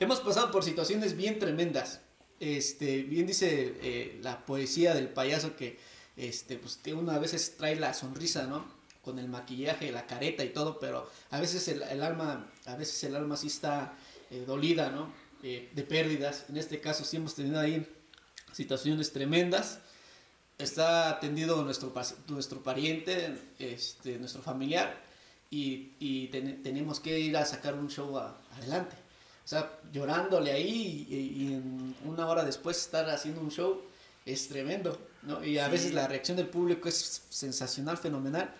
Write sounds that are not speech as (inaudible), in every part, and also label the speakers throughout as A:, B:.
A: hemos pasado por situaciones bien tremendas. Este, bien dice eh, la poesía del payaso que, este, pues uno a veces trae la sonrisa, ¿no? Con el maquillaje, la careta y todo, pero a veces el, alma, a veces el alma sí está eh, dolida, ¿no? Eh, de pérdidas. En este caso sí hemos tenido ahí situaciones tremendas. Está atendido nuestro, nuestro pariente, este, nuestro familiar, y, y tenemos que ir a sacar un show adelante. O sea, llorándole ahí y, en una hora después estar haciendo un show es tremendo, ¿no? Y a veces la reacción del público es sensacional, fenomenal,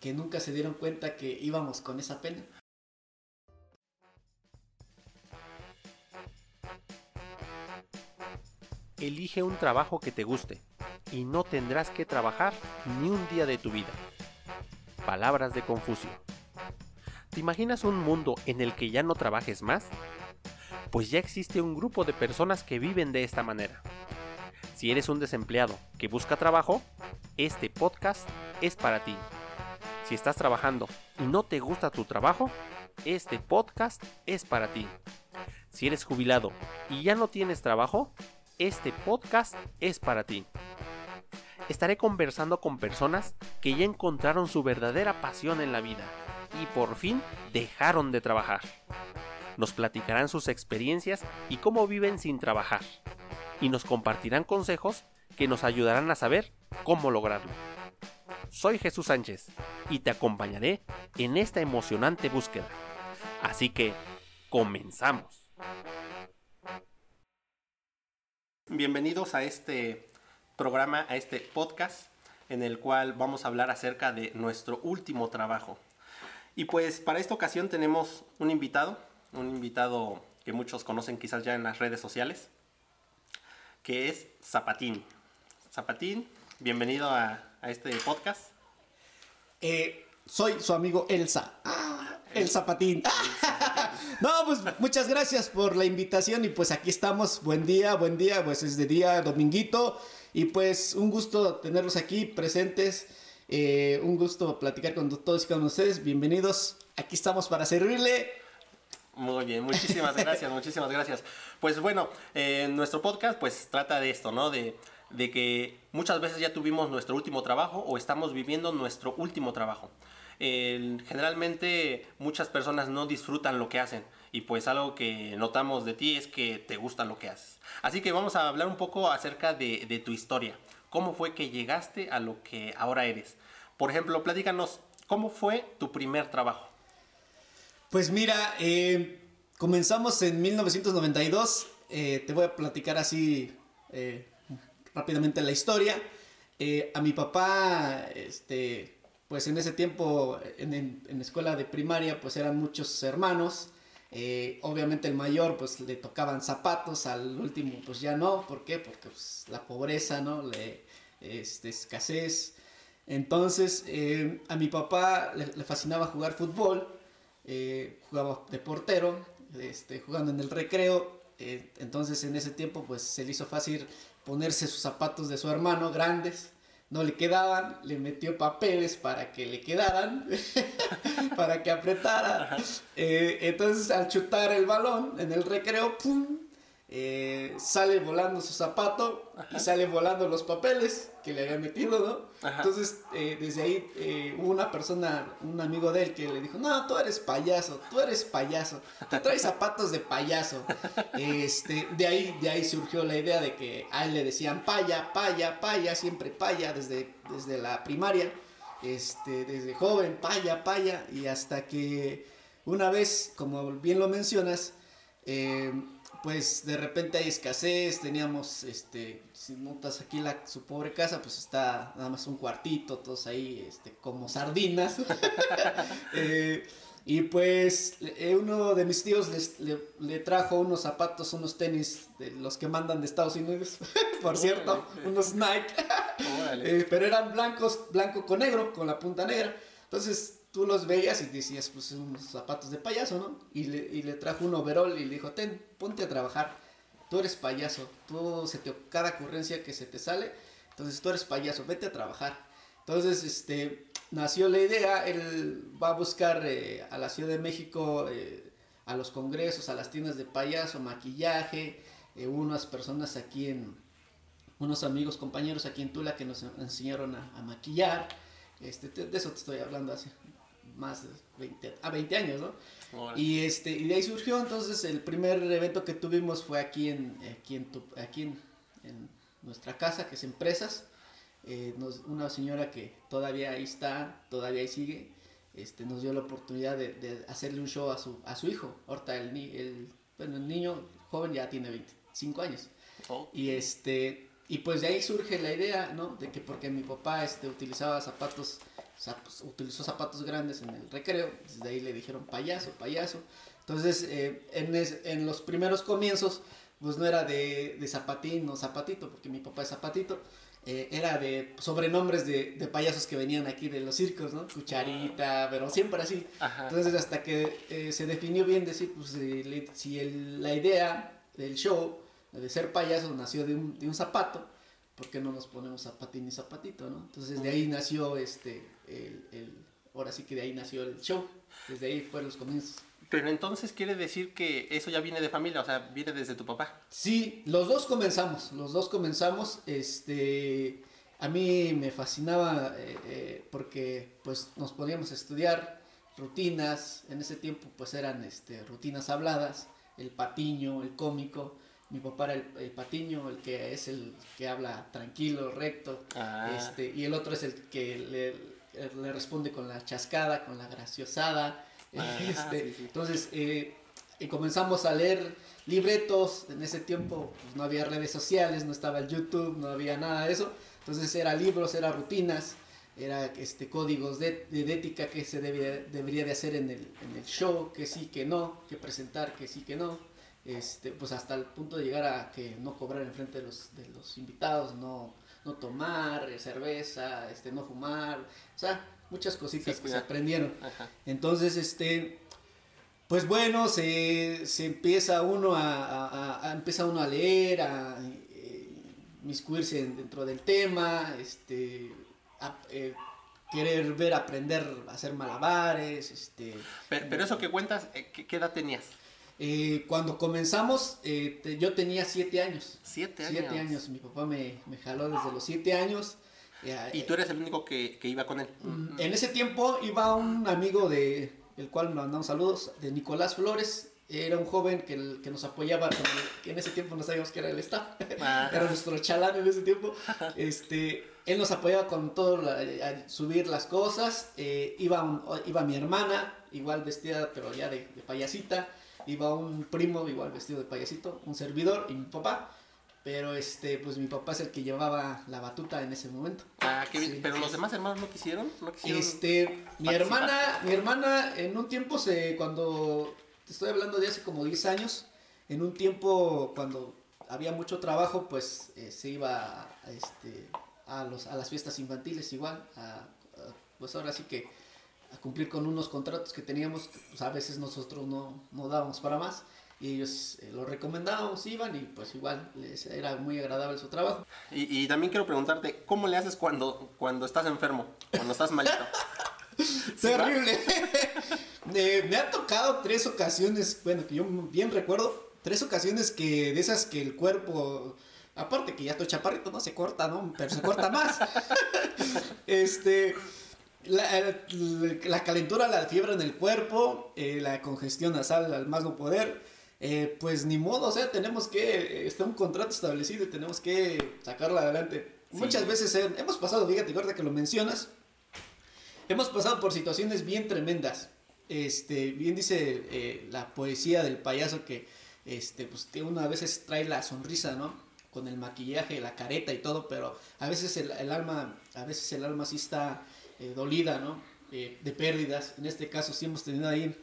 A: que nunca se dieron cuenta que íbamos con esa pena.
B: Elige un trabajo que te guste y no tendrás que trabajar ni un día de tu vida. Palabras de Confucio. ¿Te imaginas un mundo en el que ya no trabajes más? Pues ya existe un grupo de personas que viven de esta manera. Si eres un desempleado que busca trabajo, este podcast es para ti. Si estás trabajando y no te gusta tu trabajo, este podcast es para ti. Si eres jubilado y ya no tienes trabajo, este podcast es para ti. Estaré conversando con personas que ya encontraron su verdadera pasión en la vida y por fin dejaron de trabajar. Nos platicarán sus experiencias y cómo viven sin trabajar. Y nos compartirán consejos que nos ayudarán a saber cómo lograrlo. Soy Jesús Sánchez y te acompañaré en esta emocionante búsqueda. Así que, comenzamos. Bienvenidos a este programa, a este podcast, en el cual vamos a hablar acerca de nuestro último trabajo. Y pues para esta ocasión tenemos un invitado, un invitado que muchos conocen quizás ya en las redes sociales, que es Zapatín. Zapatín, bienvenido a, este podcast.
A: Eh, soy su amigo Elsa. Ah, el Zapatín. (laughs) no, pues muchas gracias por la invitación y pues aquí estamos. Buen día, buen día, pues es de día, dominguito. Y pues un gusto tenerlos aquí presentes. Eh, un gusto platicar con todos y con ustedes. Bienvenidos. Aquí estamos para servirle.
B: Muy bien, muchísimas (laughs) gracias, muchísimas gracias. Pues bueno, eh, nuestro podcast pues trata de esto, ¿no? De, de que muchas veces ya tuvimos nuestro último trabajo o estamos viviendo nuestro último trabajo. generalmente muchas personas no disfrutan lo que hacen y pues algo que notamos de ti es que te gusta lo que haces. Así que vamos a hablar un poco acerca de, de tu historia. ¿Cómo fue que llegaste a lo que ahora eres? Por ejemplo, platícanos, ¿cómo fue tu primer trabajo?
A: Pues mira, eh, comenzamos en 1992. Eh, te voy a platicar así eh, rápidamente la historia. a mi papá, este, pues en ese tiempo, en, la escuela de primaria, pues eran muchos hermanos. obviamente el mayor, pues le tocaban zapatos, al último, pues ya no. ¿Por qué? Porque pues, la pobreza, ¿no? Le, este, escasez. Entonces, a mi papá le fascinaba jugar fútbol eh, jugaba de portero, este, jugando en el recreo. Eh, entonces en ese tiempo pues se le hizo fácil ponerse sus zapatos de su hermano grandes. No le quedaban, le metió papeles para que le quedaran, (laughs) para que apretara. Eh, entonces al chutar el balón en el recreo, ¡pum! Eh, sale volando su zapato y sale volando los papeles que le había metido, ¿no? Entonces, eh, desde ahí eh, hubo una persona, un amigo de él que le dijo, no, tú eres payaso, tú eres payaso, tú traes zapatos de payaso. Este, de ahí, de ahí surgió la idea de que a él le decían paya, paya, paya, siempre paya, desde, desde la primaria, este, desde joven, paya, paya, y hasta que una vez, como bien lo mencionas, eh, pues de repente hay escasez, teníamos, este, si notas aquí la, su pobre casa, pues está nada más un cuartito, todos ahí, este, como sardinas. (laughs) Eh, y pues eh, uno de mis tíos le, trajo unos zapatos, unos tenis de los que mandan de Estados Unidos, (laughs) por cierto, unos Nike, (laughs) eh, pero eran blancos, blanco con negro, con la punta negra. Entonces tú los veías y decías, pues unos zapatos de payaso, ¿no? Y le, y le trajo un overall y le dijo, ten, ponte a trabajar. Tú eres payaso, tú se te, cada ocurrencia que se te sale, entonces tú eres payaso, vete a trabajar. Entonces, este, nació la idea, él va a buscar eh, a la Ciudad de México eh, a los congresos, a las tiendas de payaso, maquillaje, eh, unas personas aquí en, unos amigos, compañeros aquí en Tula que nos enseñaron a, maquillar, este, de eso te estoy hablando hace más de 20, a 20 años, ¿no? Y, este, y de ahí surgió entonces el primer evento que tuvimos fue aquí en, aquí en, aquí en, nuestra casa, que es Empresas. Eh, una señora que todavía ahí está, todavía ahí sigue, este, nos dio la oportunidad de, hacerle un show a su, a su hijo. Ahorita el, el, bueno, el niño joven ya tiene 25 años. Y este y pues de ahí surge la idea, ¿no? De que porque mi papá este, utilizaba zapatos, utilizó zapatos grandes en el recreo, desde ahí le dijeron payaso, payaso. Entonces, eh, en, en, los primeros comienzos, pues no era de, de, zapatín o zapatito, porque mi papá es zapatito, eh, era de sobrenombres de, de, payasos que venían aquí de los circos, ¿no? Cucharita, pero siempre así. Entonces, hasta que eh, se definió bien decir, pues si el, la idea del show de ser payaso nació de un, de un zapato, ¿por qué no nos ponemos zapatín y zapatito, no? Entonces de ahí nació este, el, el, ahora sí que de ahí nació el show, desde ahí fueron los comienzos.
B: Pero entonces quiere decir que eso ya viene de familia, o sea, viene desde tu papá.
A: Sí, los dos comenzamos, los dos comenzamos, este, a mí me fascinaba eh, eh, porque pues nos podíamos estudiar rutinas, en ese tiempo pues eran este, rutinas habladas, el patiño, el cómico, mi papá era el, patiño, el que es el que habla tranquilo, recto, ah. este, y el otro es el que le, le, responde con la chascada, con la graciosada. Ah, (laughs) este, Entonces, eh, y comenzamos a leer libretos, en ese tiempo pues, no había redes sociales, no estaba el YouTube, no había nada de eso, entonces era libros, era rutinas, era este, códigos de, de ética que se debía, debería de hacer en el, en el show, que sí, que no, que presentar, que sí, que no este, pues hasta el punto de llegar a que no cobrar en frente de los, de los invitados, no, no tomar cerveza, este, no fumar, o sea, muchas cositas que se aprendieron. Entonces, este, pues bueno, se, se empieza uno a, a, empieza uno a leer, a eh, miscuirse dentro del tema, este, a, eh, querer ver, aprender a hacer malabares, este.
B: Pero, eso que cuentas, eh, ¿qué, ¿qué edad tenías?
A: Eh, cuando comenzamos, eh, yo tenía siete años.
B: Siete años.
A: Siete años. Mi papá me, me jaló desde los siete años.
B: ¿Y tú eres el único que, que, iba con él?
A: En ese tiempo iba un amigo de, el cual mandamos saludos, de Nicolás Flores. Era un joven que, que nos apoyaba, que en ese tiempo no sabíamos que era el staff. (laughs) era nuestro chalán en ese tiempo. (laughs) Este, él nos apoyaba con todo, a subir las cosas. Eh, iba, iba mi hermana, igual vestida, pero ya de, de payasita iba un primo igual vestido de payasito, un servidor y mi papá. Pero este, pues mi papá es el que llevaba la batuta en ese momento.
B: Ah, qué bien. Pero los demás hermanos no quisieron, no quisieron.
A: Este, mi hermana, mi hermana en un tiempo se, cuando, te estoy hablando de hace como 10 años, en un tiempo cuando había mucho trabajo, pues eh, se iba a, este, a, los, a las fiestas infantiles igual, pues ahora sí que a cumplir con unos contratos que teníamos, pues a veces nosotros no, no dábamos para más y ellos eh, lo recomendábamos, iban y pues igual les era muy agradable su trabajo.
B: Y, y, también quiero preguntarte, ¿cómo le haces cuando, cuando estás enfermo, cuando estás malito? (laughs)
A: Terrible. (laughs) eh, me ha tocado tres ocasiones, bueno, que yo bien recuerdo, tres ocasiones que de esas que el cuerpo, aparte que ya estoy chaparrito, no se corta, ¿no? Pero se corta más. (laughs) este la, calentura, la fiebre en el cuerpo, eh, la congestión nasal al más no poder, eh, pues ni modo, o sea, tenemos que, está un contrato establecido y tenemos que sacarlo adelante. Muchas veces hemos pasado, fíjate, ahorita que lo mencionas, hemos pasado por situaciones bien tremendas. Este, bien dice eh, la poesía del payaso que, este, pues una a veces trae la sonrisa, ¿no? Con el maquillaje, la careta y todo, pero a veces el, el alma, a veces el alma sí está eh, dolida, ¿no? Eh, de pérdidas. En este caso sí hemos tenido ahí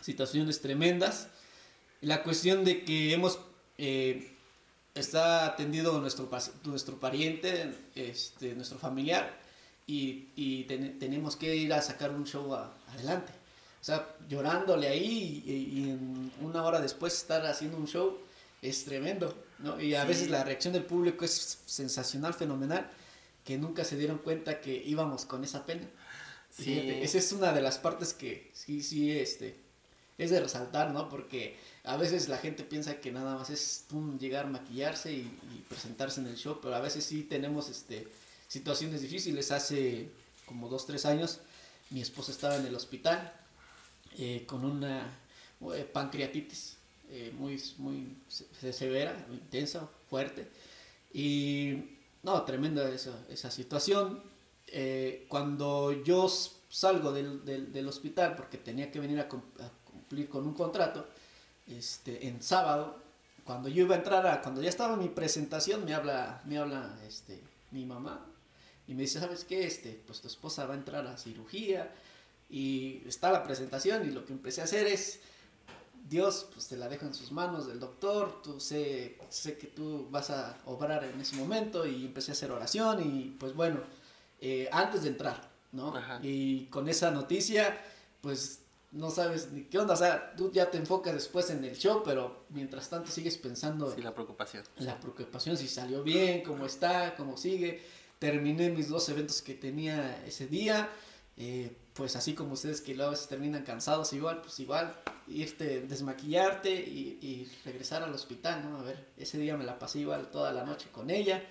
A: situaciones tremendas. La cuestión de que hemos, eh, está atendido nuestro, nuestro pariente, este, nuestro familiar, y, y tenemos que ir a sacar un show adelante. O sea, llorándole ahí y, en una hora después estar haciendo un show es tremendo, ¿no? Y a veces la reacción del público es sensacional, fenomenal que nunca se dieron cuenta que íbamos con esa pena. Sí. esa es una de las partes que sí, sí, este, es de resaltar, ¿no? Porque a veces la gente piensa que nada más es pum, llegar, maquillarse y, presentarse en el show, pero a veces sí tenemos este, situaciones difíciles. Hace como dos, tres años mi esposa estaba en el hospital eh, con una eh, pancreatitis eh, muy, muy severa, intensa, fuerte. Y no, tremenda esa, esa situación. cuando yo salgo del, del, hospital porque tenía que venir a, a cumplir con un contrato, este, en sábado, cuando yo iba a entrar a, cuando ya estaba mi presentación, me habla, me habla este, mi mamá y me dice, ¿sabes qué? Este, pues tu esposa va a entrar a cirugía y está la presentación y lo que empecé a hacer es, Dios, pues te la dejo en sus manos del doctor, tú sé, sé que tú vas a obrar en ese momento y empecé a hacer oración y pues bueno, eh, antes de entrar, ¿no? Y con esa noticia, pues no sabes ni qué onda, o sea, tú ya te enfocas después en el show, pero mientras tanto sigues pensando...
B: Sí, la preocupación.
A: La preocupación, si salió bien, cómo está, cómo sigue. Terminé mis dos eventos que tenía ese día, eh, pues así como ustedes que luego veces terminan cansados igual, pues igual, irte, desmaquillarte y, regresar al hospital, ¿no? A ver, ese día me la pasé igual toda la noche con ella,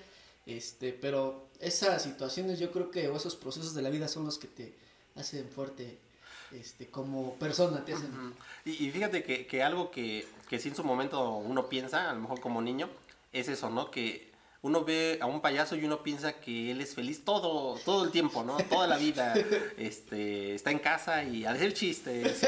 A: este, pero esas situaciones yo creo que, o esos procesos de la vida son los que te hacen fuerte este, como persona te hacen.
B: y, fíjate que, que algo que, que sí en su momento uno piensa, a lo mejor como niño, es eso, ¿no? Que uno ve a un payaso y uno piensa que él es feliz todo, todo el tiempo, ¿no? Toda la vida. (laughs) Este, está en casa y a decir chistes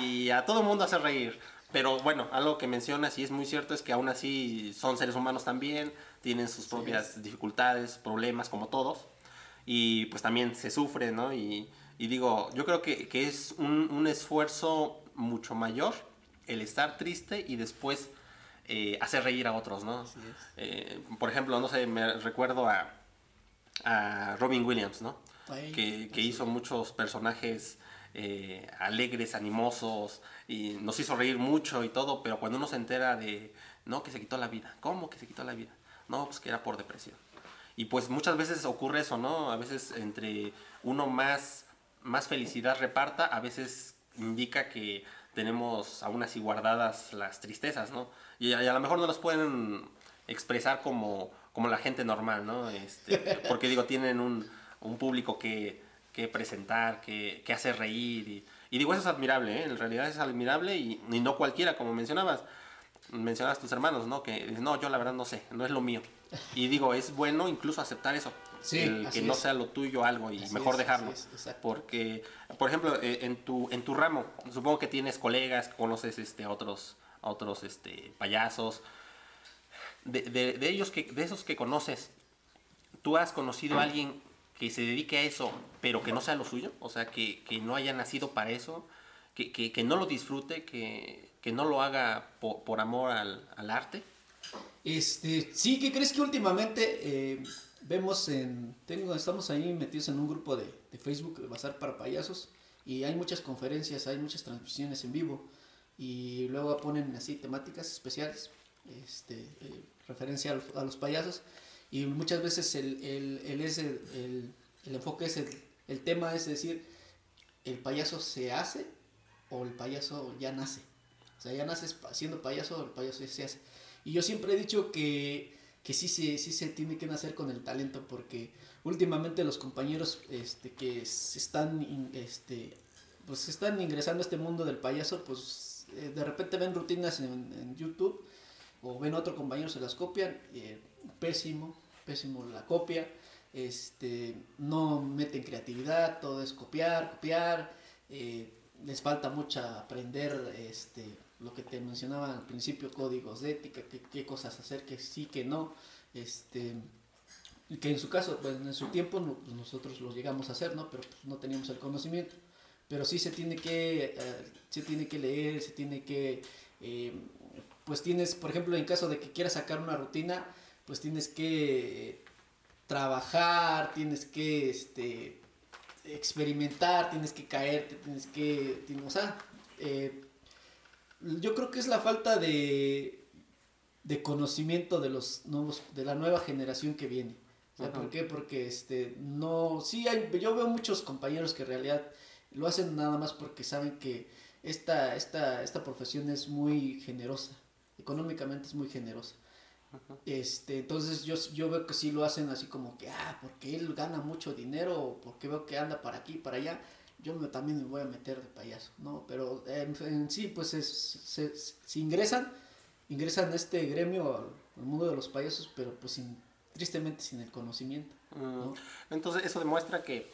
B: y, a todo el mundo hace reír. Pero bueno, algo que mencionas y es muy cierto es que aún así son seres humanos también, tienen sus propias dificultades, problemas como todos. Y pues también se sufre, ¿no? Y, y digo, yo creo que, que es un, un, esfuerzo mucho mayor el estar triste y después eh, hacer reír a otros, ¿no? Eh, por ejemplo, no sé, me recuerdo a, a Robin Williams, ¿no? que, que hizo muchos personajes eh, alegres, animosos, y nos hizo reír mucho y todo, pero cuando uno se entera de, no, que se quitó la vida, ¿cómo que se quitó la vida? No, pues que era por depresión. Y pues muchas veces ocurre eso, ¿no? A veces entre uno más más felicidad reparta, a veces indica que tenemos aún así guardadas las tristezas, ¿no? Y a, lo mejor no las pueden expresar como, como la gente normal, ¿no? Este, (laughs) porque digo, tienen un, un público que, que presentar, que, que hacer reír. Y, y, digo, eso es admirable, ¿eh? En realidad es admirable y, y no cualquiera, como mencionabas. Mencionabas tus hermanos, ¿no? Que no, yo la verdad no sé, no es lo mío. Y digo, es bueno incluso aceptar eso el que no sea lo tuyo algo y mejor dejarlo. Porque, por ejemplo, eh, en tu, en tu ramo, supongo que tienes colegas, conoces este, otros, otros este, payasos. De, de, ellos que, de esos que conoces, ¿tú has conocido a alguien que se dedique a eso, pero que no sea lo suyo? O sea, que, que no haya nacido para eso, que, que, que no lo disfrute, que, no lo haga por, por amor al, al, arte.
A: Este, sí, ¿qué crees que últimamente eh, vemos en, tengo, estamos ahí metidos en un grupo de, de Facebook de Bazar para Payasos y hay muchas conferencias, hay muchas transmisiones en vivo y luego ponen así temáticas especiales, este, eh, referencia a los, payasos y muchas veces el, el, el, es el, el enfoque es el, tema es decir, el payaso se hace o el payaso ya nace. O sea, ya naces siendo payaso o el payaso se hace. Y yo siempre he dicho que que sí se, sí se tiene que nacer con el talento porque últimamente los compañeros este, que se están, este, pues están ingresando a este mundo del payaso, pues eh, de repente ven rutinas en, YouTube o ven otro compañero, se las copian, eh, pésimo, pésimo la copia, este, no meten creatividad, todo es copiar, copiar, eh, les falta mucha aprender este, lo que te mencionaba al principio, códigos de ética, qué, cosas hacer, que sí, que no, este, que en su caso, pues en su tiempo pues, nosotros los llegamos a hacer, ¿no? Pero pues, no teníamos el conocimiento. Pero sí se tiene que, eh, se tiene que leer, se tiene que, eh, pues tienes, por ejemplo, en caso de que quieras sacar una rutina, pues tienes que trabajar, tienes que, este, experimentar, tienes que caerte, tienes que, o sea, eh, yo creo que es la falta de, de conocimiento de los nuevos, de la nueva generación que viene. ¿Por qué? Porque este, no, sí hay, yo veo muchos compañeros que en realidad lo hacen nada más porque saben que esta, esta, esta profesión es muy generosa, económicamente es muy generosa. Este, entonces yo, yo veo que sí lo hacen así como que, ah, porque él gana mucho dinero, o porque veo que anda para aquí, para allá, yo me, también me voy a meter de payaso, ¿no? Pero en, sí, pues es, se, si ingresan, ingresan a este gremio, al, mundo de los payasos, pero pues sin, tristemente sin el conocimiento. Mm.
B: Entonces eso demuestra que,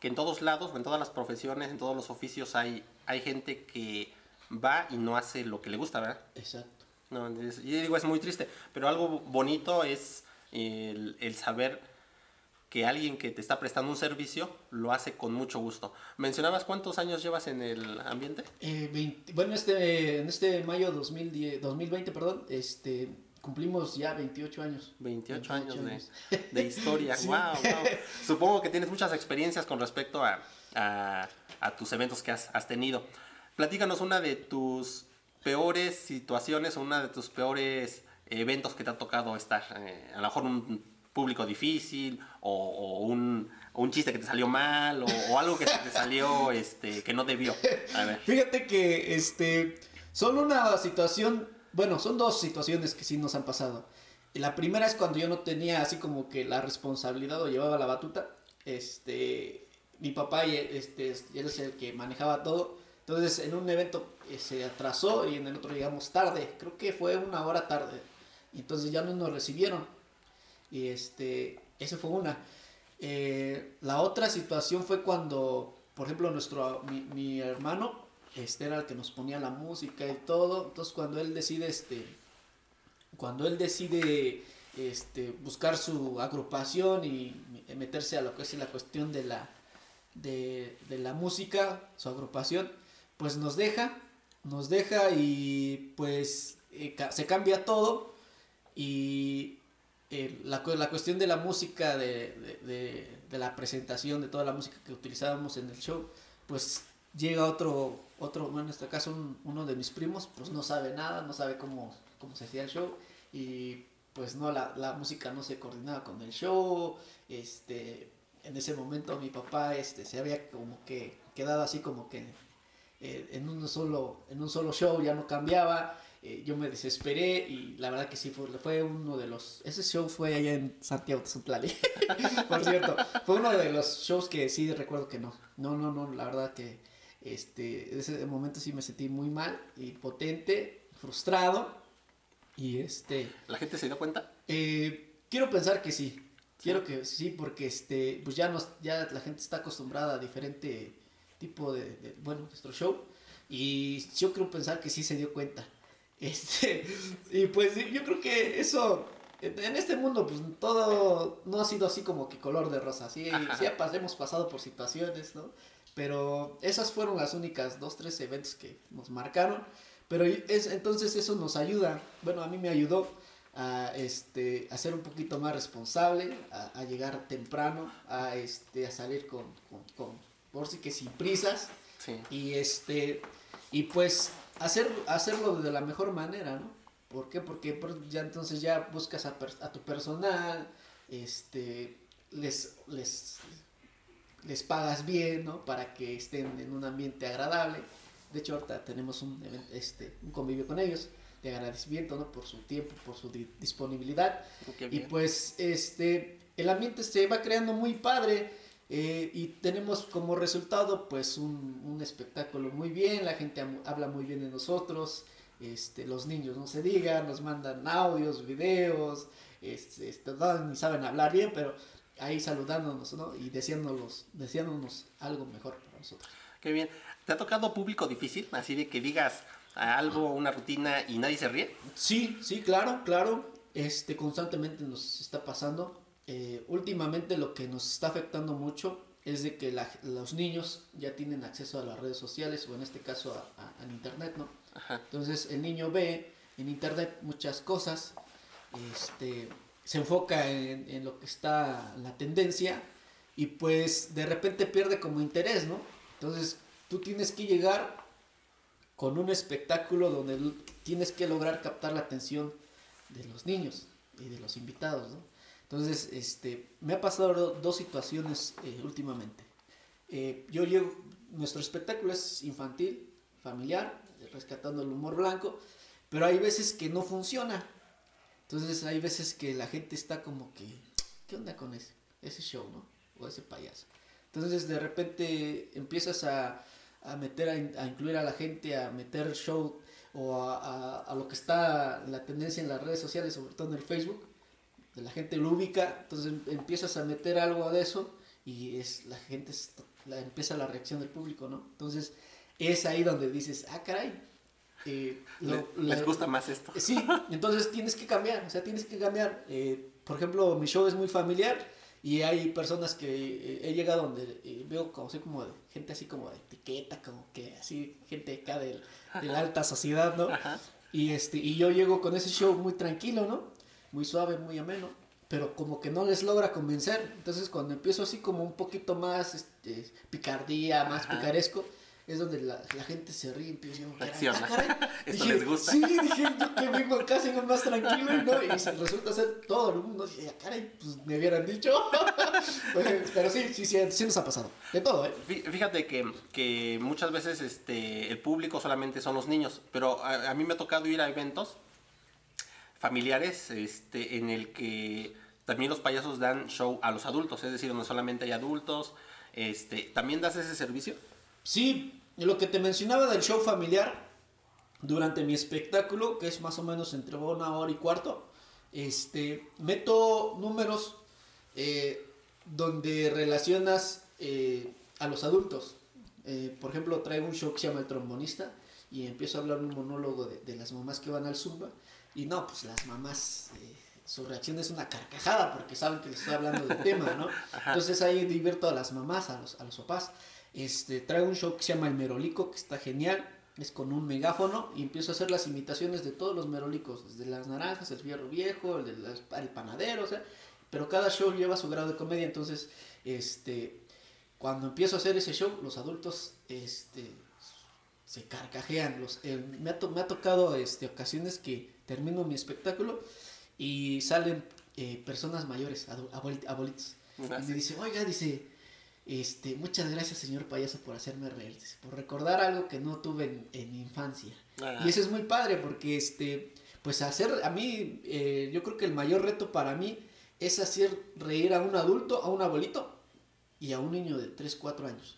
B: que en todos lados, en todas las profesiones, en todos los oficios hay, hay gente que va y no hace lo que le gusta, ¿verdad?
A: Exacto.
B: No, yo digo, es muy triste, pero algo bonito es el, el, saber que alguien que te está prestando un servicio lo hace con mucho gusto. ¿Mencionabas cuántos años llevas en el ambiente?
A: Eh, bueno, este, en este mayo 2010, 2020, perdón, este, cumplimos ya 28 años.
B: 28, años, De, historia, (laughs) wow, wow. Supongo que tienes muchas experiencias con respecto a, a, a tus eventos que has, has tenido. Platícanos una de tus peores situaciones o una de tus peores eventos que te ha tocado estar? Eh, a lo mejor un público difícil o, un, chiste que te salió mal o, algo que te salió (laughs) este, que no debió.
A: Fíjate que este, son una situación, bueno, son dos situaciones que sí nos han pasado. La primera es cuando yo no tenía así como que la responsabilidad o llevaba la batuta. Este, mi papá este, él es el que manejaba todo. Entonces, en un evento eh, se atrasó y en el otro llegamos tarde. Creo que fue una hora tarde. Entonces ya no nos recibieron. Y este, fue una. Eh, la otra situación fue cuando, por ejemplo, nuestro, mi, hermano, este era el que nos ponía la música y todo. Entonces cuando él decide, este, cuando él decide este, buscar su agrupación y meterse a lo que es la cuestión de la, de, de la música, su agrupación, pues nos deja, nos deja y pues eh, se cambia todo y eh, la, la, cuestión de la música, de, la presentación, de toda la música que utilizábamos en el show, pues llega otro, otro bueno, en este caso uno de mis primos, pues no sabe nada, no sabe cómo, cómo se hacía el show y pues no, la, la música no se coordinaba con el show, este, en ese momento mi papá este, se había como que quedado así como que eh, en, un solo, en un solo show ya no cambiaba. Eh, yo me desesperé y la verdad que sí fue, fue uno de los... Ese show fue allá en Santiago de (laughs) por cierto. Fue uno de los shows que sí recuerdo que no. No, no, no, la verdad que este, ese momento sí me sentí muy mal y potente, frustrado. Y este...
B: ¿La gente se dio cuenta?
A: Eh, quiero pensar que sí. Quiero que sí, porque este, pues ya, nos, ya la gente está acostumbrada a diferente tipo de, bueno, nuestro show. Y yo creo pensar que sí se dio cuenta. Este, (laughs) y pues yo creo que eso, en este mundo, pues todo no ha sido así como que color de rosa. Sí, sí hemos pasado por situaciones, ¿no? Pero esas fueron las únicas dos, tres eventos que nos marcaron. Pero es, entonces eso nos ayuda, bueno, a mí me ayudó a, este, a ser un poquito más responsable, a, llegar temprano, a, este, a salir con, con por si que sin prisas. Y este y pues hacer, hacerlo de la mejor manera, ¿no? ¿Por qué? Porque ya entonces ya buscas a, a tu personal, este les, les, les pagas bien, ¿no? Para que estén en un ambiente agradable. De hecho, ahorita tenemos un, este, un convivio con ellos de agradecimiento, ¿no? Por su tiempo, por su disponibilidad. y pues, este, el ambiente se va creando muy padre. Eh, y tenemos como resultado pues un, un, espectáculo muy bien, la gente habla muy bien de nosotros, este, los niños no se digan, nos mandan audios, videos, este, este, ni saben hablar bien, pero ahí saludándonos ¿no? y deseándonos, deseándonos algo mejor para nosotros.
B: Qué bien. ¿Te ha tocado público difícil? Así de que digas algo, una rutina y nadie se ríe.
A: Sí, sí, claro, claro. Este, constantemente nos está pasando. Eh, últimamente lo que nos está afectando mucho es de que los niños ya tienen acceso a las redes sociales o en este caso al internet, ¿no? Entonces el niño ve en internet muchas cosas, este, se enfoca en, en, lo que está la tendencia y pues de repente pierde como interés, ¿no? Entonces tú tienes que llegar con un espectáculo donde tienes que lograr captar la atención de los niños y de los invitados, ¿no? Entonces, este, me ha pasado dos situaciones eh, últimamente. Eh, yo llego, nuestro espectáculo es infantil, familiar, rescatando el humor blanco, pero hay veces que no funciona. Entonces hay veces que la gente está como que, ¿qué onda con ese, ese show, no? O ese payaso. Entonces de repente empiezas a, a meter, a, a, incluir a la gente, a meter show o a, a, lo que está la tendencia en las redes sociales, sobre todo en el Facebook, la gente lo ubica, entonces em, empiezas a meter algo de eso y es la gente la, empieza la reacción del público, ¿no? Entonces es ahí donde dices, ah, caray.
B: Eh, lo, les gusta más esto.
A: Sí, entonces tienes que cambiar, o sea, tienes que cambiar. Eh, por ejemplo, mi show es muy familiar y hay personas que eh, he llegado donde veo como, así como de, gente así como de etiqueta, como que así, gente acá de, de la alta sociedad, ¿no? Ajá. Y, este, y yo llego con ese show muy tranquilo, ¿no? Muy suave, muy ameno pero como que no les logra convencer. Entonces cuando empiezo así como un poquito más este, picardía, más picaresco, es donde la, la, gente se ríe y empieza
B: a ah, (laughs) Esto les gusta.
A: Sí, dije, yo que vengo acá sigo más tranquilo, ¿no? Y resulta ser todo el mundo. Dije, ah, caray, pues me hubieran dicho. (laughs) Pero sí, sí, sí, sí nos ha pasado. De todo, ¿eh?
B: Fíjate que, que muchas veces este, el público solamente son los niños, pero a, a mí me ha tocado ir a eventos familiares este, en el que también los payasos dan show a los adultos, es decir, no solamente hay adultos. Este, ¿También das ese servicio?
A: Sí, lo que te mencionaba del show familiar, durante mi espectáculo, que es más o menos entre una hora y cuarto, este, meto números eh, donde relacionas eh, a los adultos. Eh, por ejemplo, traigo un show que se llama El Trombonista y empiezo a hablar un monólogo de, de las mamás que van al Zumba y no, pues las mamás, eh, su reacción es una carcajada porque saben que les estoy hablando del tema, ¿no? (laughs) Entonces ahí divierto a las mamás, a los, a los papás. Este, traigo un show que se llama El Merolico, que está genial. Es con un megáfono y empiezo a hacer las imitaciones de todos los merolicos, desde las naranjas, el fierro viejo, el, del, el panadero, o sea, pero cada show lleva su grado de comedia, entonces, este, cuando empiezo a hacer ese show, los adultos, este, se carcajean, los, me, ha me, ha tocado, este, ocasiones que termino mi espectáculo y salen eh, personas mayores, abuelitos. Y me dice, oiga, dice, este, muchas gracias señor payaso por hacerme reír, por recordar algo que no tuve en, mi infancia. Y eso es muy padre porque, este, pues hacer, a mí, eh, yo creo que el mayor reto para mí es hacer reír a un adulto, a un abuelito y a un niño de 3, 4 años.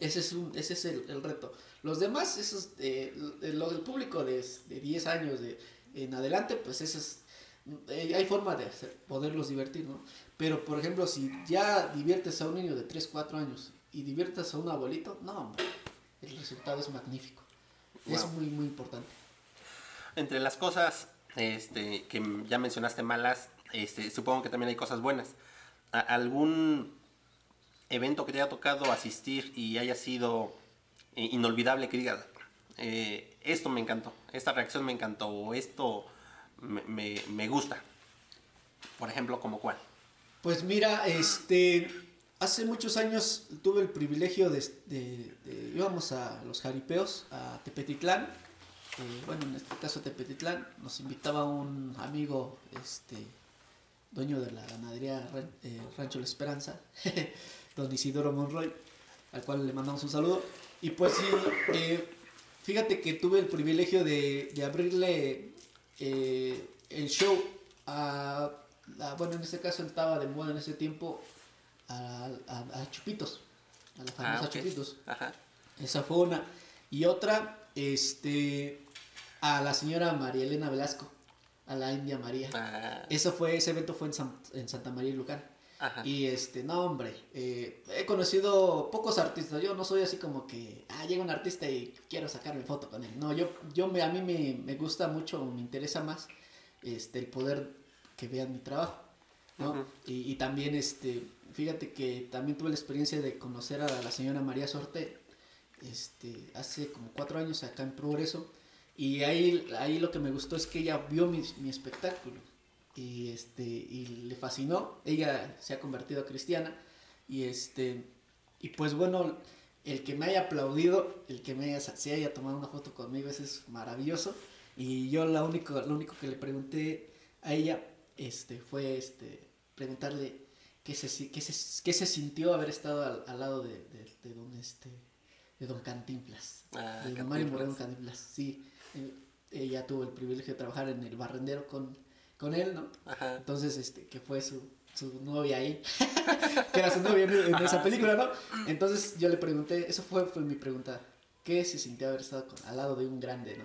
A: Ese es, un, ese es el, reto. Los demás, esos, eh, lo del público de, de 10 años, de en adelante, pues eso es, eh, hay forma de poderlos divertir, ¿no? Pero, por ejemplo, si ya diviertes a un niño de 3, 4 años y diviertes a un abuelito, no, hombre, el resultado es magnífico. Es muy, muy importante.
B: Entre las cosas este, que ya mencionaste malas, este, supongo que también hay cosas buenas. ¿Algún evento que te haya tocado asistir y haya sido eh, inolvidable que digas, eh, esto me encantó, esta reacción me encantó, o esto me, me, gusta. Por ejemplo, ¿como cuál?
A: Pues mira, este, hace muchos años tuve el privilegio de, íbamos a los jaripeos, a Tepetitlán, eh, bueno, en este caso Tepetitlán, nos invitaba un amigo, este, dueño de la ganadería eh, Rancho La Esperanza, (laughs) don Isidoro Monroy, al cual le mandamos un saludo. Y pues sí, eh, Fíjate que tuve el privilegio de, de abrirle eh, el show a, bueno, en este caso estaba de moda en ese tiempo, a, a, Chupitos, a la famosa ah, Chupitos. Esa fue una. Y otra, este, a la señora María Elena Velasco, a la India María. Ah. Eso fue, ese evento fue en, en Santa María Lucán. Y este, no, hombre, eh, he conocido pocos artistas. Yo no soy así como que, ah, llega un artista y quiero sacarme foto con él. No, yo, yo me, a mí me, me gusta mucho, me interesa más este, el poder que vean mi trabajo. ¿no? y, y, también, este, fíjate que también tuve la experiencia de conocer a la señora María Sorte este, hace como cuatro años acá en Progreso. Y ahí, ahí lo que me gustó es que ella vio mi, mi espectáculo y este y le fascinó ella se ha convertido a cristiana y este y pues bueno el que me haya aplaudido el que me haya se haya tomado una foto conmigo eso es maravilloso y yo lo único lo único que le pregunté a ella este fue este preguntarle qué se qué se, qué se sintió haber estado al, lado de, de, de don este de Don Cantinflas.
B: Ah,
A: de Don Mario Moreno Cantinflas, sí. Eh, ella tuvo el privilegio de trabajar en el barrendero con, con él, ¿no?
B: Ajá.
A: Entonces, este, que fue su, su novia ahí, (laughs) que era su novia en, en esa película, ¿no? Entonces yo le pregunté, eso fue, fue mi pregunta, ¿qué se sintió haber estado con- al lado de un grande, ¿no?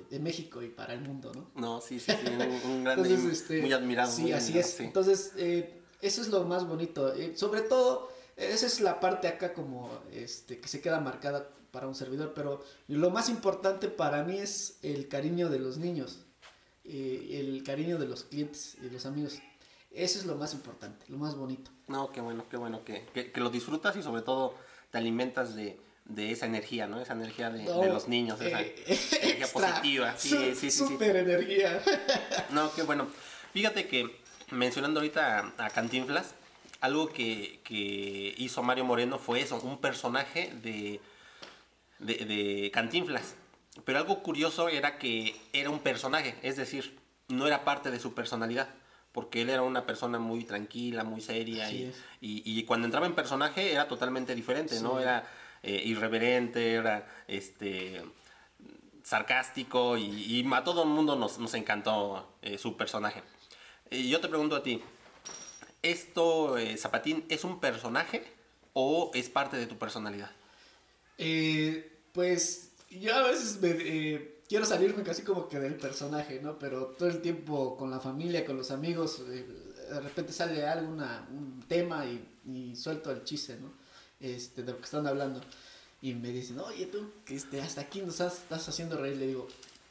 A: De, de México y para el mundo, ¿no?
B: No, sí, sí, sí, un, un (laughs) grande,
A: Entonces, este,
B: muy admirado.
A: Sí,
B: muy
A: así
B: admirado,
A: es.
B: sí.
A: Entonces, eh, eso es lo más bonito. Eh, sobre todo, esa es la parte acá como este que se queda marcada para un servidor, pero lo más importante para mí es el cariño de los niños, eh, el cariño de los clientes y de los amigos. Eso es lo más importante, lo más bonito.
B: No, qué bueno, qué bueno que, que, que lo disfrutas y sobre todo te alimentas de, de esa energía, ¿no? Esa energía de,
A: No,
B: de los niños, esa
A: eh,
B: energía
A: extra,
B: positiva. Sí,
A: su-
B: sí, sí, sí.
A: Super energía.
B: No, qué bueno. Fíjate que mencionando ahorita a, a Cantinflas, algo que, que hizo Mario Moreno fue eso, un personaje de, de, de Cantinflas. Pero algo curioso era que era un personaje, es decir, no era parte de su personalidad. Porque él era una persona muy tranquila, muy seria. Y, y, y cuando entraba en personaje era totalmente diferente, ¿no? Era eh, irreverente, era este sarcástico y, y a todo el mundo nos, nos encantó eh, su personaje. Y yo te pregunto a ti, ¿esto, eh, Zapatín, es un personaje o es parte de tu personalidad?
A: Eh, pues yo a veces me, eh, quiero salirme casi como que del personaje, ¿no? Pero todo el tiempo con la familia, con los amigos, eh, de repente sale algo, una- un tema y, y suelto el chiste, ¿no? Este, de lo que están hablando. Y me dicen, oye tú, este, hasta aquí nos estás, estás haciendo reír. Le digo,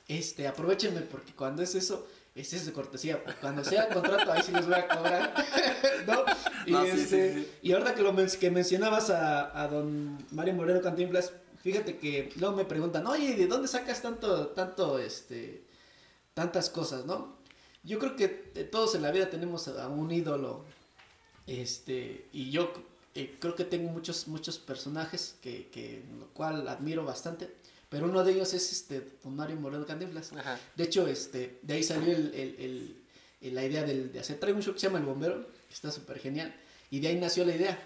A: este, aprovechenme porque cuando es eso, es eso de cortesía. Cuando sea contrato, ahí sí les voy a cobrar. (laughs) ¿No? Y,
B: No, sí, sí,
A: este,
B: sí.
A: y ahorita que lo men- que mencionabas a, a don Mario Moreno Cantinflas, fíjate que luego me preguntan, oye, ¿de dónde sacas tanto, tanto, este, tantas cosas, no? Yo creo que de todos en la vida tenemos a un ídolo, este, y yo eh, creo que tengo muchos, muchos personajes que, que, lo cual admiro bastante, pero uno de ellos es este, don Mario Moreno Cantinflas.
B: Ajá.
A: De hecho, este, de ahí salió el, el- el- el- la idea del- de hacer. Traigo un show que se llama El Bombero, que está súper genial. Y de ahí nació la idea.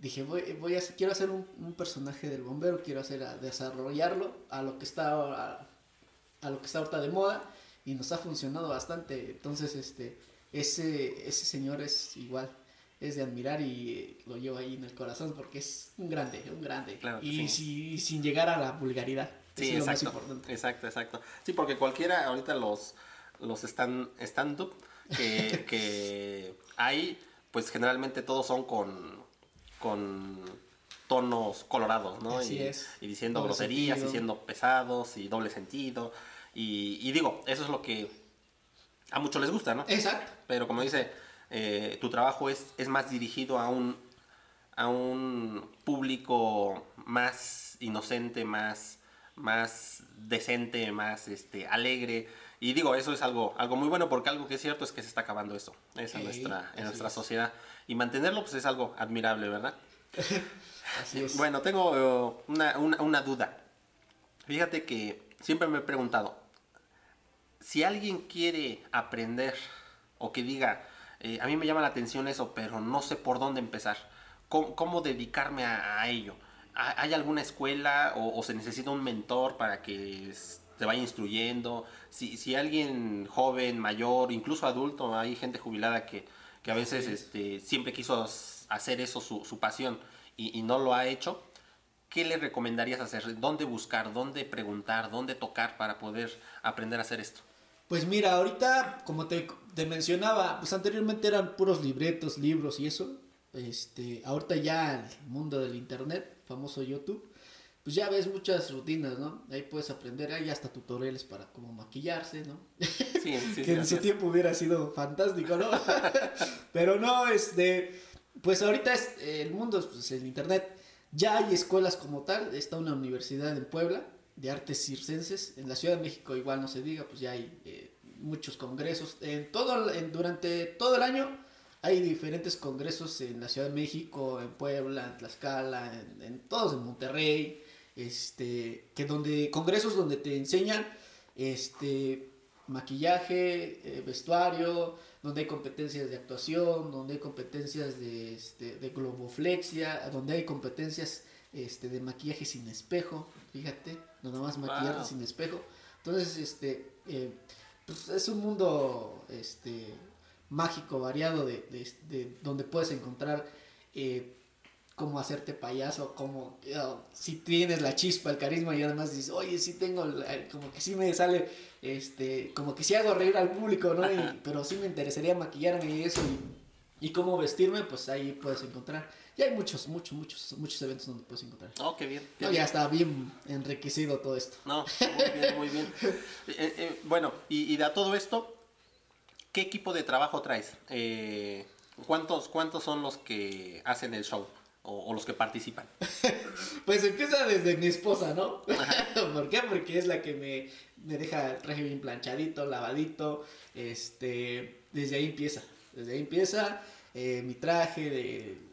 A: Dije, voy, voy a hacer- quiero hacer un, un personaje del bombero, quiero hacer a desarrollarlo a lo que está a, lo que está ahorita de moda y nos ha funcionado bastante. Entonces, este, ese, ese señor es igual, es de admirar y eh, lo llevo ahí en el corazón porque es un grande, un grande.
B: Claro
A: y,
B: sí.
A: si- y sin llegar a la vulgaridad.
B: Sí,
A: Eso es lo más
B: exacto.
A: importante.
B: Exacto, exacto. Sí, porque cualquiera, ahorita los, los stand, stand-up que, que (laughs) hay, pues generalmente todos son con, con tonos colorados, ¿no?
A: Así
B: y,
A: es.
B: y diciendo
A: Doble
B: groserías,
A: sentido.
B: y siendo pesados y doble sentido. Y, y digo, eso es lo que a muchos les gusta, ¿no?
A: Exacto.
B: Pero como dice, eh, tu trabajo es, es más dirigido a un, a un público más inocente, más, más decente, más este, alegre. Y digo, eso es algo, algo muy bueno porque algo que es cierto es que se está acabando eso. Es en nuestra, en nuestra
A: es.
B: sociedad. Y mantenerlo pues es algo admirable, ¿verdad? (laughs)
A: Así es.
B: Bueno, tengo eh, una, una- una duda. Fíjate que siempre me he preguntado, si alguien quiere aprender o que diga, eh, a mí me llama la atención eso, pero no sé por dónde empezar, ¿cómo, cómo dedicarme a, a ello? ¿Ha- ¿Hay alguna escuela o, o se necesita un mentor para que s- te vaya instruyendo? Si, si alguien joven, mayor, incluso adulto, hay gente jubilada que, que a veces este, siempre quiso hacer eso su, su pasión y, y no lo ha hecho, ¿qué le recomendarías hacer? ¿Dónde buscar? ¿Dónde preguntar? ¿Dónde tocar para poder aprender a hacer esto?
A: Pues mira, ahorita, como te, te mencionaba, pues anteriormente eran puros libretos, libros y eso. Este, ahorita ya el mundo del internet, famoso YouTube, pues ya ves muchas rutinas, ¿no? Ahí puedes aprender, hay hasta tutoriales para cómo maquillarse, ¿no?
B: Sí, sí, (laughs)
A: que en su tiempo hubiera sido fantástico, ¿no? (laughs) Pero no, este, pues ahorita es, el mundo es pues, el internet. Ya hay escuelas como tal, está una universidad en Puebla de artes circenses, en la Ciudad de México igual no se diga, pues ya hay eh, muchos congresos, en todo, en- durante todo el año hay diferentes congresos en la Ciudad de México, en Puebla, en Tlaxcala, en, en todos en Monterrey, este, que donde, congresos donde te enseñan, este, maquillaje, eh, vestuario, donde hay competencias de actuación, donde hay competencias de, este, de globoflexia, donde hay competencias este, de maquillaje sin espejo, fíjate, nada más maquillarte sin espejo. Entonces, este, eh, pues es un mundo, este, mágico, variado, de, de, donde puedes encontrar eh, cómo hacerte payaso, cómo, si tienes la chispa, el carisma y además dices, oye, sí tengo, como que sí me sale, este, como que sí hago reír al público, ¿no? pero sí me interesaría maquillarme y eso y, y cómo vestirme, pues ahí puedes encontrar. Y hay muchos, muchos, muchos, muchos eventos donde puedes encontrar.
B: Oh, qué bien.
A: Ya está bien enriquecido todo esto.
B: No, muy bien, muy bien. (laughs) Eh, eh, bueno, y, y de todo esto, ¿qué equipo de trabajo traes? Eh, ¿cuántos, ¿Cuántos son los que hacen el show? O, los que participan? (laughs)
A: pues empieza desde mi esposa, ¿no? (laughs) ¿Por qué? Porque es la que me, me deja el traje bien planchadito, lavadito. Este, desde ahí empieza. Desde ahí empieza mi traje de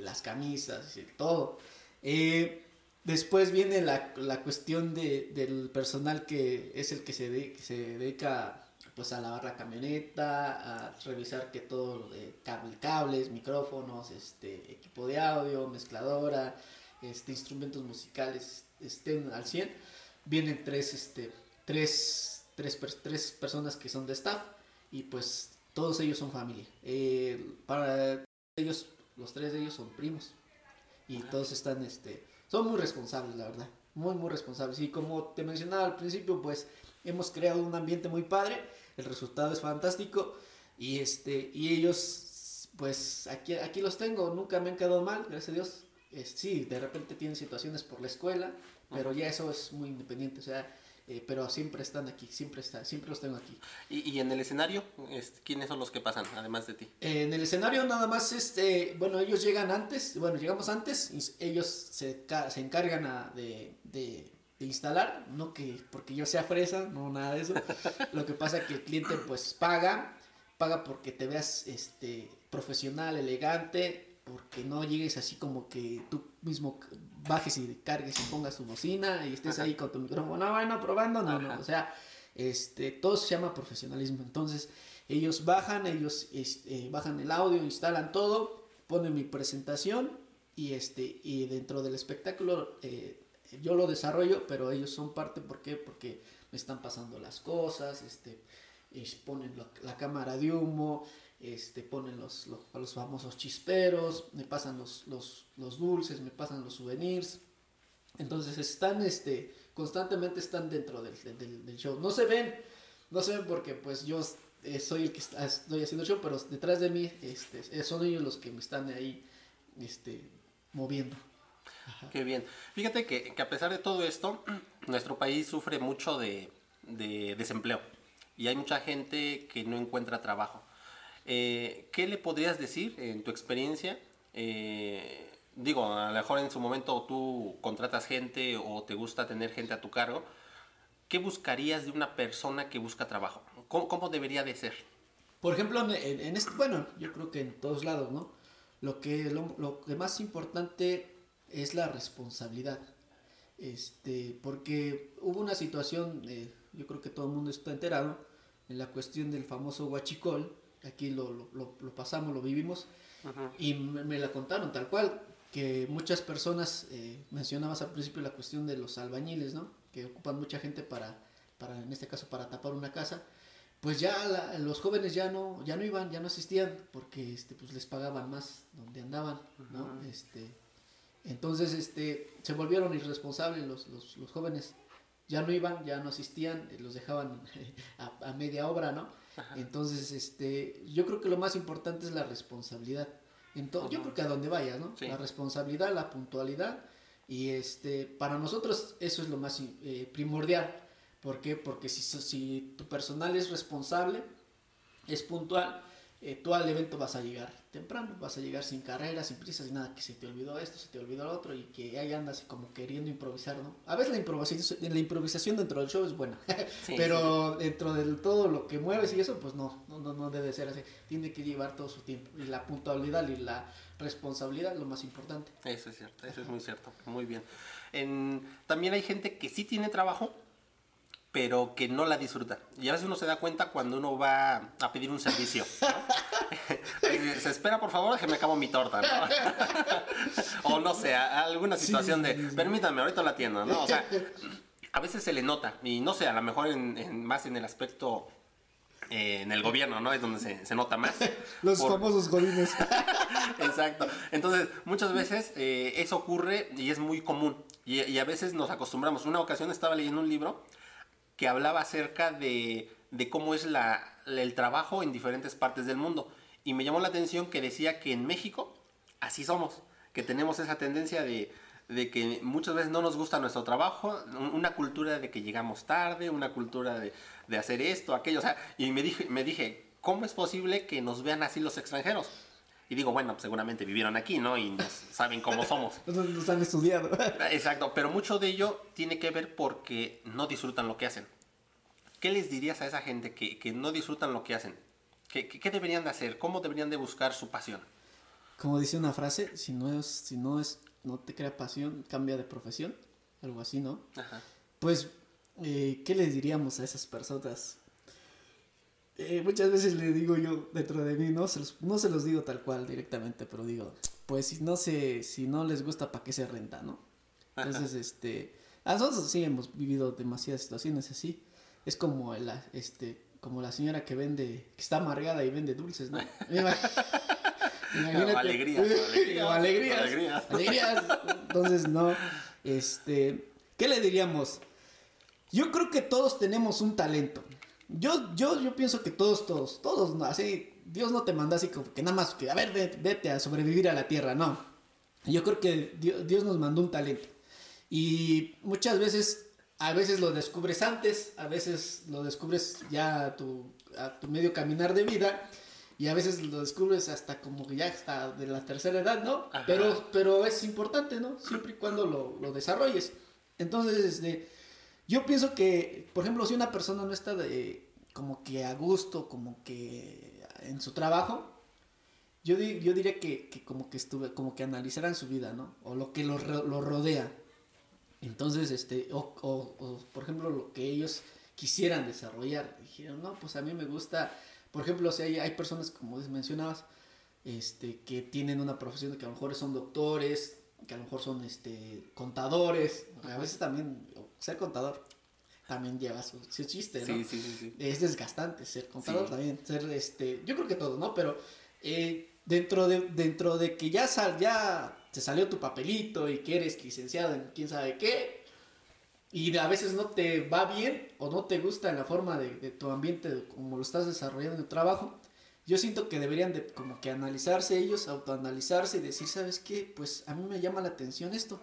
A: las camisas y todo. Eh, después viene la, la cuestión de, del personal que es el que se, de, se dedica pues a lavar la camioneta, a revisar que todo lo de cables, micrófonos, este, equipo de audio, mezcladora, este, instrumentos musicales estén al 100. Vienen tres, este, tres, tres, tres personas que son de staff y pues todos ellos son familia. Eh, para ellos los tres de ellos son primos. Y todos están, este, son muy responsables, la verdad. Muy, muy responsables. Y como te mencionaba al principio, pues hemos creado un ambiente muy padre. El resultado es fantástico. Y, este, y ellos, pues aquí, aquí los tengo. Nunca me han quedado mal, gracias a Dios. sí, de repente tienen situaciones por la escuela, pero ya eso es muy independiente. O sea, eh, pero siempre están aquí, siempre está, siempre los tengo aquí.
B: ¿Y, y en el escenario, este, quiénes son los que pasan, además de ti?
A: Eh, en el escenario nada más, este, bueno, ellos llegan antes, bueno, llegamos antes, y ellos se, se encargan a, de, de, de, instalar, no que porque yo sea fresa, no nada de eso, lo que pasa es que el cliente pues paga, paga porque te veas este, profesional, elegante, porque no llegues así como que tú mismo bajes y cargues y pongas tu bocina y estés ahí con tu micrófono, no, bueno, probando, no, no, o sea, este, todo se llama profesionalismo, entonces ellos bajan, ellos este, bajan el audio, instalan todo, ponen mi presentación y, este, y dentro del espectáculo eh, yo lo desarrollo, pero ellos son parte, ¿por qué? Porque me están pasando las cosas, este, ponen la cámara de humo, este, ponen los, los, famosos chisperos, me pasan los, los, los, dulces, me pasan los souvenirs. Entonces están, este, constantemente están dentro del, del, show. No se ven, no se ven porque pues yo eh, soy el que estoy haciendo el show, pero detrás de mí este, son ellos los que me están ahí este, moviendo. (laughs)
B: Qué bien. Fíjate que, que, a pesar de todo esto, (clears throat) nuestro país sufre mucho de, de desempleo y hay mucha gente que no encuentra trabajo. Eh, ¿Qué le podrías decir en tu experiencia? Eh, digo, a lo mejor en su momento tú contratas gente o te gusta tener gente a tu cargo. ¿Qué buscarías de una persona que busca trabajo? ¿Cómo, debería de ser?
A: Por ejemplo, en, este, bueno, yo creo que en todos lados, ¿no? Lo que, lo, más importante es la responsabilidad. Este, porque hubo una situación, eh, yo creo que todo el mundo está enterado, en la cuestión del famoso huachicol, aquí lo, lo, lo pasamos, lo vivimos, y me, la contaron tal cual, que muchas personas, eh, mencionabas al principio la cuestión de los albañiles, ¿no? Que ocupan mucha gente para, para en este caso, para tapar una casa, pues ya los jóvenes ya no, ya no iban, ya no asistían, porque este, pues les pagaban más donde andaban, ¿no? Este, entonces, este, se volvieron irresponsables los, los, los jóvenes, ya no iban, ya no asistían, los dejaban (laughs) a, a media obra, ¿no? Entonces, este, yo creo que lo más importante es la responsabilidad. Entonces, Yo creo que a donde vayas, ¿no? La responsabilidad, la puntualidad. Y este, para nosotros eso es lo más eh, primordial. ¿Por qué? Porque si, si tu personal es responsable, es puntual, eh, tú al evento vas a llegar temprano, vas a llegar sin carreras, sin prisas, sin nada, que se te olvidó esto, se te olvidó lo otro y que ahí andas como queriendo improvisar, ¿no? A veces la improvisación, la improvisación dentro del show es buena, (laughs) pero dentro de todo lo que mueves y eso, pues no, no, no debe ser así, tiene que llevar todo su tiempo y la puntualidad y la responsabilidad es lo más importante.
B: Eso es cierto, eso es muy cierto, muy bien. En, también hay gente que sí tiene trabajo, pero que no la disfruta. Y a veces uno se da cuenta cuando uno va a pedir un servicio. (laughs) se espera, por favor, que me acabo mi torta, ¿no? (laughs) o no sé, alguna situación de, permítame, ahorita la atiendo, ¿no? O sea, (laughs) a veces se le nota, y no sé, a lo mejor en, más en el aspecto eh, en el gobierno, ¿no? Es donde se, nota más.
A: Los famosos godines.
B: Exacto. Entonces, muchas veces eh, eso ocurre y es muy común. Y, a veces nos acostumbramos. Una ocasión estaba leyendo un libro que hablaba acerca de, cómo es la, el trabajo en diferentes partes del mundo. Y me llamó la atención que decía que en México así somos, que tenemos esa tendencia de, de que muchas veces no nos gusta nuestro trabajo, una cultura de que llegamos tarde, una cultura de, de hacer esto, aquello, o sea, y me dije, me dije, ¿cómo es posible que nos vean así los extranjeros? Y digo, bueno, pues seguramente vivieron aquí, ¿no? Y saben cómo somos. (laughs)
A: Nos han estudiado. (laughs)
B: Exacto, pero mucho de ello tiene que ver porque no disfrutan lo que hacen. ¿Qué les dirías a esa gente que, que no disfrutan lo que hacen? ¿Qué, ¿Qué, deberían de hacer? ¿Cómo deberían de buscar su pasión?
A: Como dice una frase, si no es, si no es, no te crea pasión, cambia de profesión. Algo así, ¿no? Ajá. Pues, eh, ¿qué les diríamos a esas personas? Eh, muchas veces le digo yo dentro de mí, no se, los, no se los digo tal cual directamente, pero digo, pues si no se, si no les gusta, ¿para qué se renta, no? Entonces, este, a nosotros sí hemos vivido demasiadas situaciones así. Es como la, este, como la señora que vende, que está amargada y vende dulces, ¿no? (laughs)
B: Imagínate. alegría, alegría, (laughs)
A: alegrías, alegrías. Entonces, no, este, ¿qué le diríamos? Yo creo que todos tenemos un talento. Yo, yo, yo pienso que todos, todos, todos, así, Dios no te manda así como que nada más que, a ver, vete, a sobrevivir a la tierra, no. Yo creo que Dios, nos mandó un talento. Y muchas veces, a veces lo descubres antes, a veces lo descubres ya a tu, a tu medio caminar de vida, y a veces lo descubres hasta como que ya hasta de la tercera edad, ¿no? Pero, pero es importante, ¿no? Siempre y cuando lo, lo desarrolles. Entonces, este yo pienso que, por ejemplo, si una persona no está de, como que a gusto, como que en su trabajo, yo, yo diría que, como que estuve, como que analizaran su vida, ¿no? O lo que lo, rodea. Entonces, este, o, o, por ejemplo, lo que ellos quisieran desarrollar. Dijeron, no, pues a mí me gusta, por ejemplo, si hay, hay personas, como mencionabas, este, que tienen una profesión que a lo mejor son doctores, que a lo mejor son este, contadores, a veces también ser contador también lleva su, chiste, ¿no?
B: Sí, sí, sí,
A: Es desgastante ser contador también, ser este, yo creo que todo, ¿no? Pero eh, dentro de dentro de que ya sal, ya te salió tu papelito y que eres licenciado en quién sabe qué y a veces no te va bien o no te gusta la forma de, de tu ambiente como lo estás desarrollando en el trabajo, yo siento que deberían de como que analizarse ellos, autoanalizarse y decir, ¿sabes qué? Pues a mí me llama la atención esto.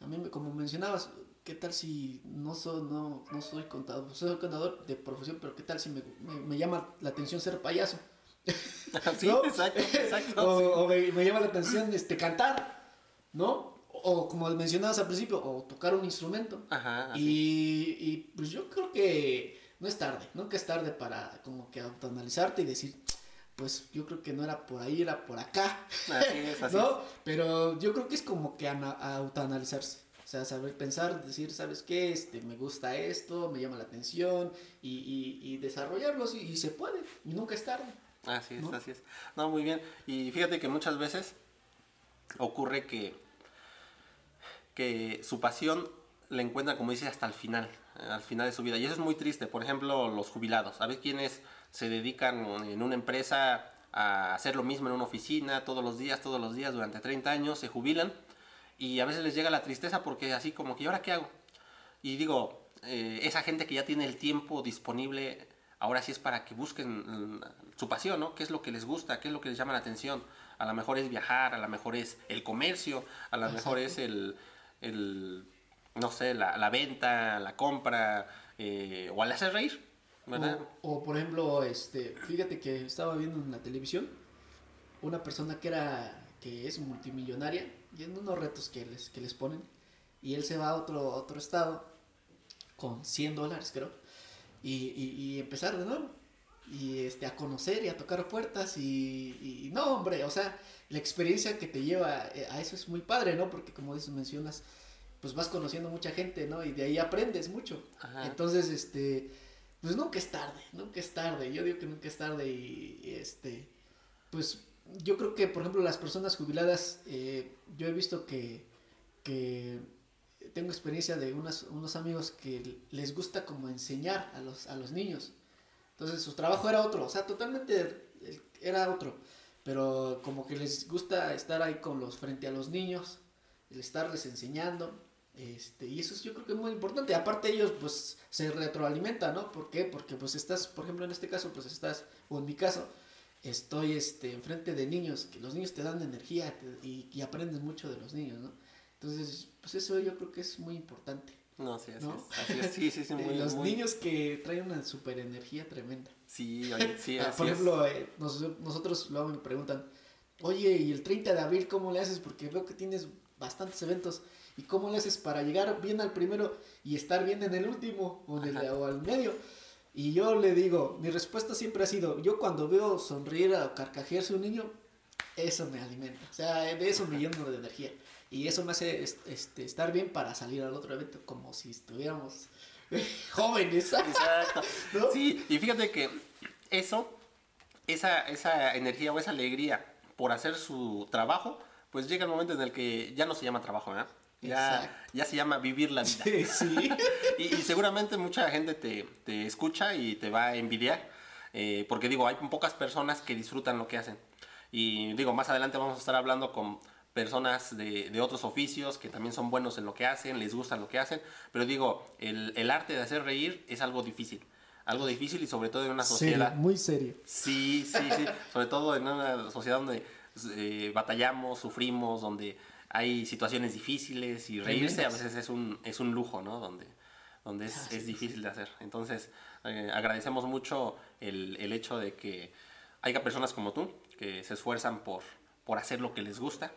A: A mí, como mencionabas, ¿qué tal si no soy, no, no soy contador? Soy contador de profesión, pero ¿qué tal si me, me, llama la atención ser payaso? (laughs)
B: sí, exacto, exacto. (laughs)
A: O, me, me, llama la atención este, cantar, ¿no? O como mencionabas al principio, o tocar un instrumento.
B: Ajá.
A: Y, y pues yo creo que no es tarde, nunca es tarde para como que autoanalizarte y decir, pues yo creo que no era por ahí, era por acá.
B: Así es, así (laughs)
A: ¿no? Pero yo creo que es como que autoanalizarse. O sea, saber pensar, decir, ¿sabes qué? Este, me gusta esto, me llama la atención y, y, y desarrollarlo y, se puede, y nunca es tarde.
B: Así es, así es. No, muy bien. Y fíjate que muchas veces ocurre que, que su pasión la encuentra, como dices, hasta el final, al final de su vida. Y eso es muy triste. Por ejemplo, los jubilados. ¿Sabes quienes se dedican en una empresa a hacer lo mismo en una oficina todos los días, todos los días, durante 30 años, se jubilan? y a veces les llega la tristeza porque así como que, ¿y ahora qué hago? Y digo, eh, esa gente que ya tiene el tiempo disponible, ahora sí es para que busquen mm, su pasión, ¿no? ¿Qué es lo que les gusta? ¿Qué es lo que les llama la atención? A lo mejor es viajar, a lo mejor es el comercio, a lo mejor es el, el, no sé, la, la venta, la compra, eh, o al hacer reír, ¿verdad?
A: O, por ejemplo, este, fíjate que estaba viendo en la televisión una persona que era, que es multimillonaria, y en unos retos que les, que les ponen. Y él se va a otro, otro estado con 100 dólares, creo. Y, y, empezar de nuevo. Y este, a conocer y a tocar puertas. Y, y, no, hombre, o sea, la experiencia que te lleva eh, a eso es muy padre, ¿no? Porque como dices, mencionas, pues vas conociendo mucha gente, ¿no? Y de ahí aprendes mucho. Entonces, este, pues nunca es tarde, nunca es tarde. Yo digo que nunca es tarde y, este, pues yo creo que, por ejemplo, las personas jubiladas, eh, yo he visto que, que tengo experiencia de unos amigos que les gusta como enseñar a los, a los niños. Entonces su trabajo era otro, o sea, totalmente era otro. Pero como que les gusta estar ahí con los, frente a los niños, el estarles enseñando. Este, y eso yo creo que es muy importante. Aparte ellos pues se retroalimentan, ¿no? ¿Por qué? Porque pues estás, por ejemplo en este caso, pues estás, o en mi caso, estoy este, enfrente de niños, que los niños te dan energía y, y aprendes mucho de los niños, ¿no? Entonces, pues eso yo creo que es muy importante.
B: No, sí, así es. Así Sí, sí, (laughs) muy,
A: Los niños que traen una super energía tremenda.
B: Sí, (laughs) oye, sí,
A: así Por ejemplo, eh, nosotros luego me preguntan, oye, ¿y el 30 de abril cómo le haces? Porque veo que tienes bastantes eventos. ¿Y cómo le haces para llegar bien al primero y estar bien en el último o, en el, o al medio? Y yo le digo, mi respuesta siempre ha sido, yo cuando veo sonreír o carcajearse un niño, eso me alimenta. O sea, de eso me lleno de energía. Y eso me hace este, estar bien para salir al otro evento como si estuviéramos (laughs) jóvenes.
B: Exacto. (laughs) Sí, y fíjate que eso, esa, esa energía o esa alegría por hacer su trabajo, pues llega el momento en el que ya no se llama trabajo, ¿verdad? Ya, ya se llama vivir la vida.
A: Sí, sí. (laughs)
B: y, seguramente mucha gente te, te, escucha y te va a envidiar. Eh, porque digo, hay pocas personas que disfrutan lo que hacen. Y digo, más adelante vamos a estar hablando con personas de, de, otros oficios que también son buenos en lo que hacen, les gusta lo que hacen, pero digo, el, el arte de hacer reír es algo difícil, algo difícil y sobre todo en una sociedad...
A: muy serio.
B: Sí, sí, sí, sobre todo en una sociedad donde eh, batallamos, sufrimos, donde hay situaciones difíciles y reírse a veces es un, es un lujo, ¿no? Donde, donde es, es difícil de hacer. Entonces, eh, agradecemos mucho el, el hecho de que haya personas como tú que se esfuerzan por, por hacer lo que les gusta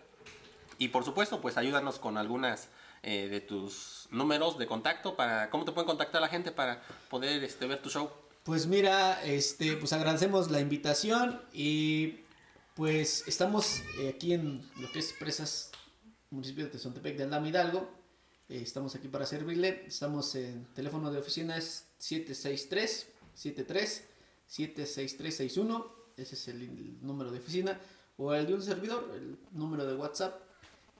B: y por supuesto, pues ayúdanos con algunas eh, de tus números de contacto para cómo te pueden contactar la gente para poder este, ver tu show.
A: Pues mira, este, pues agradecemos la invitación y pues estamos eh, aquí en lo que es Presas, municipio de Tezontepec de Aldama Hidalgo. Eh, estamos aquí para servirle. Estamos en teléfono de oficina es 763 73 76361. Ese es el número de oficina. O el de un servidor, el número de WhatsApp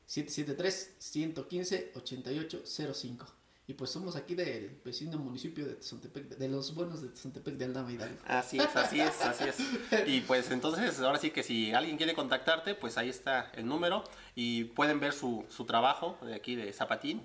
A: 773-115-8805. Y pues somos aquí del vecino municipio de Tezontepec, de los buenos de Tezontepec de Aldama Hidalgo.
B: Así es, así es, así es. Y pues entonces, ahora sí que si alguien quiere contactarte, pues ahí está el número y pueden ver su, su trabajo de aquí de Zapatín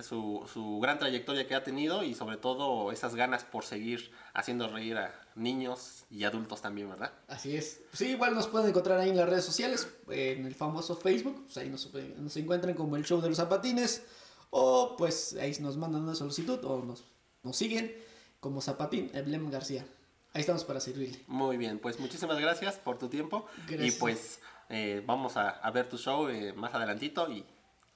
B: su, su gran trayectoria que ha tenido y sobre todo esas ganas por seguir haciendo reír a niños y adultos también, ¿verdad?
A: Así es. Sí, igual nos pueden encontrar ahí en las redes sociales, en el famoso Facebook, pues ahí nos, nos encuentran como el show de los zapatines o pues ahí nos mandan una solicitud o nos, nos siguen como Zapatín Eblem García. Ahí estamos para servirle.
B: Muy bien, pues muchísimas gracias por tu tiempo. Y pues eh, vamos a, a, ver tu show eh, más adelantito y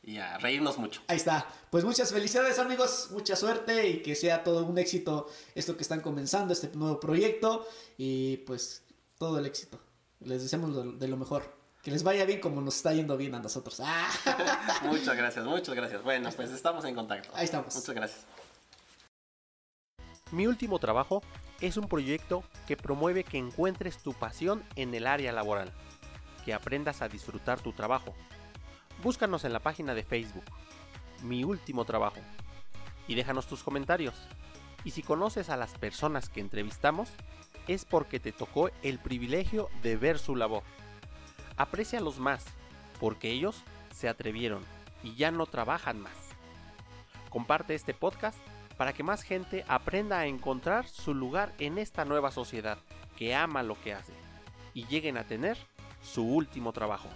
B: y a reírnos mucho.
A: Ahí está. Pues muchas felicidades amigos, mucha suerte y que sea todo un éxito esto que están comenzando, este nuevo proyecto y pues todo el éxito. Les deseamos de lo mejor. Que les vaya bien como nos está yendo bien a nosotros. (laughs)
B: muchas gracias, muchas gracias. Bueno, pues estamos en contacto.
A: Ahí estamos.
B: Muchas gracias.
C: Mi último trabajo es un proyecto que promueve que encuentres tu pasión en el área laboral, que aprendas a disfrutar tu trabajo Búscanos en la página de Facebook, Mi Último Trabajo, y déjanos tus comentarios. Y si conoces a las personas que entrevistamos, es porque te tocó el privilegio de ver su labor. Aprécialos más, porque ellos se atrevieron y ya no trabajan más. Comparte este podcast para que más gente aprenda a encontrar su lugar en esta nueva sociedad que ama lo que hace y lleguen a tener su último trabajo.